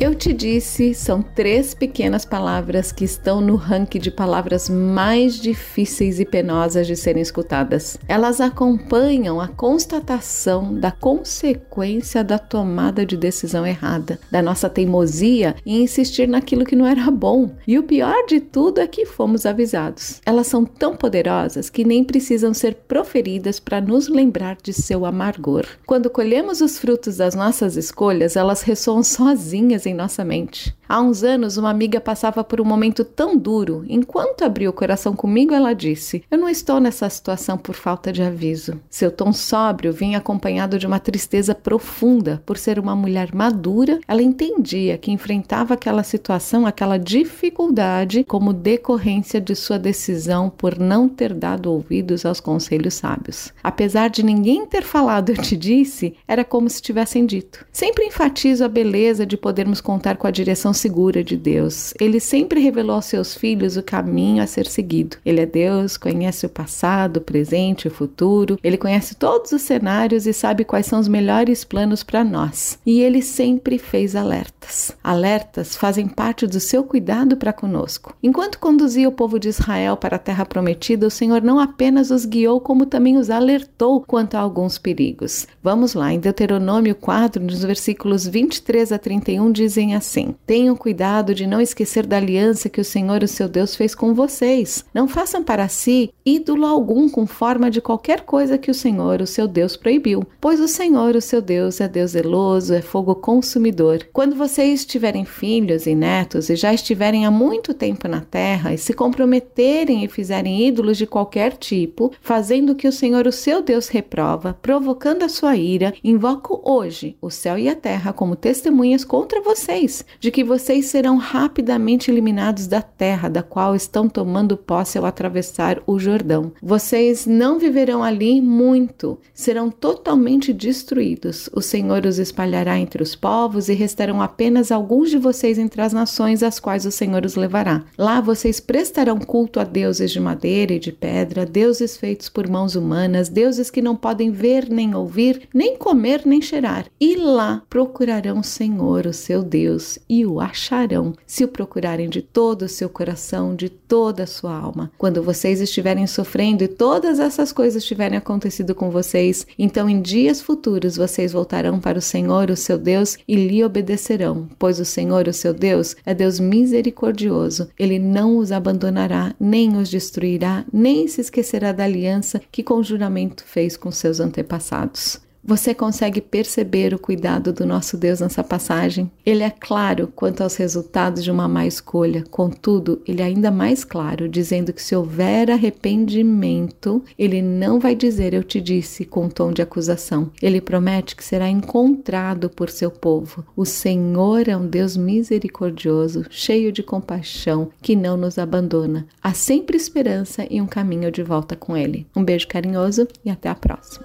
Eu te disse são três pequenas palavras que estão no ranking de palavras mais difíceis e penosas de serem escutadas. Elas acompanham a constatação da consequência da tomada de decisão errada, da nossa teimosia em insistir naquilo que não era bom. E o pior de tudo é que fomos avisados. Elas são tão poderosas que nem precisam ser proferidas para nos lembrar de seu amargor. Quando colhemos os frutos das nossas escolhas, elas ressoam sozinhas em nossa mente. Há uns anos, uma amiga passava por um momento tão duro. Enquanto abriu o coração comigo, ela disse: Eu não estou nessa situação por falta de aviso. Seu tom sóbrio vinha acompanhado de uma tristeza profunda. Por ser uma mulher madura, ela entendia que enfrentava aquela situação, aquela dificuldade, como decorrência de sua decisão por não ter dado ouvidos aos conselhos sábios. Apesar de ninguém ter falado, eu te disse, era como se tivessem dito. Sempre enfatizo a beleza de podermos contar com a direção segura de Deus. Ele sempre revelou aos seus filhos o caminho a ser seguido. Ele é Deus, conhece o passado, o presente, o futuro. Ele conhece todos os cenários e sabe quais são os melhores planos para nós. E ele sempre fez alertas. Alertas fazem parte do seu cuidado para conosco. Enquanto conduzia o povo de Israel para a terra prometida, o Senhor não apenas os guiou, como também os alertou quanto a alguns perigos. Vamos lá, em Deuteronômio 4, nos versículos 23 a 31, diz dizem assim: Tenham cuidado de não esquecer da aliança que o Senhor, o seu Deus, fez com vocês. Não façam para si ídolo algum com forma de qualquer coisa que o Senhor, o seu Deus, proibiu, pois o Senhor, o seu Deus, é Deus zeloso, é fogo consumidor. Quando vocês tiverem filhos e netos e já estiverem há muito tempo na terra e se comprometerem e fizerem ídolos de qualquer tipo, fazendo o que o Senhor, o seu Deus, reprova, provocando a sua ira, invoco hoje o céu e a terra como testemunhas contra vocês de que vocês serão rapidamente eliminados da terra da qual estão tomando posse ao atravessar o Jordão. Vocês não viverão ali muito, serão totalmente destruídos. O Senhor os espalhará entre os povos e restarão apenas alguns de vocês entre as nações às quais o Senhor os levará. Lá vocês prestarão culto a deuses de madeira e de pedra, deuses feitos por mãos humanas, deuses que não podem ver nem ouvir, nem comer nem cheirar. E lá procurarão o Senhor, o seu Deus e o acharão se o procurarem de todo o seu coração, de toda a sua alma. Quando vocês estiverem sofrendo e todas essas coisas tiverem acontecido com vocês, então em dias futuros vocês voltarão para o Senhor, o seu Deus, e lhe obedecerão, pois o Senhor, o seu Deus, é Deus misericordioso. Ele não os abandonará, nem os destruirá, nem se esquecerá da aliança que com juramento fez com seus antepassados. Você consegue perceber o cuidado do nosso Deus nessa passagem? Ele é claro quanto aos resultados de uma má escolha, contudo, ele é ainda mais claro, dizendo que se houver arrependimento, ele não vai dizer eu te disse com tom de acusação. Ele promete que será encontrado por seu povo. O Senhor é um Deus misericordioso, cheio de compaixão, que não nos abandona. Há sempre esperança e um caminho de volta com ele. Um beijo carinhoso e até a próxima.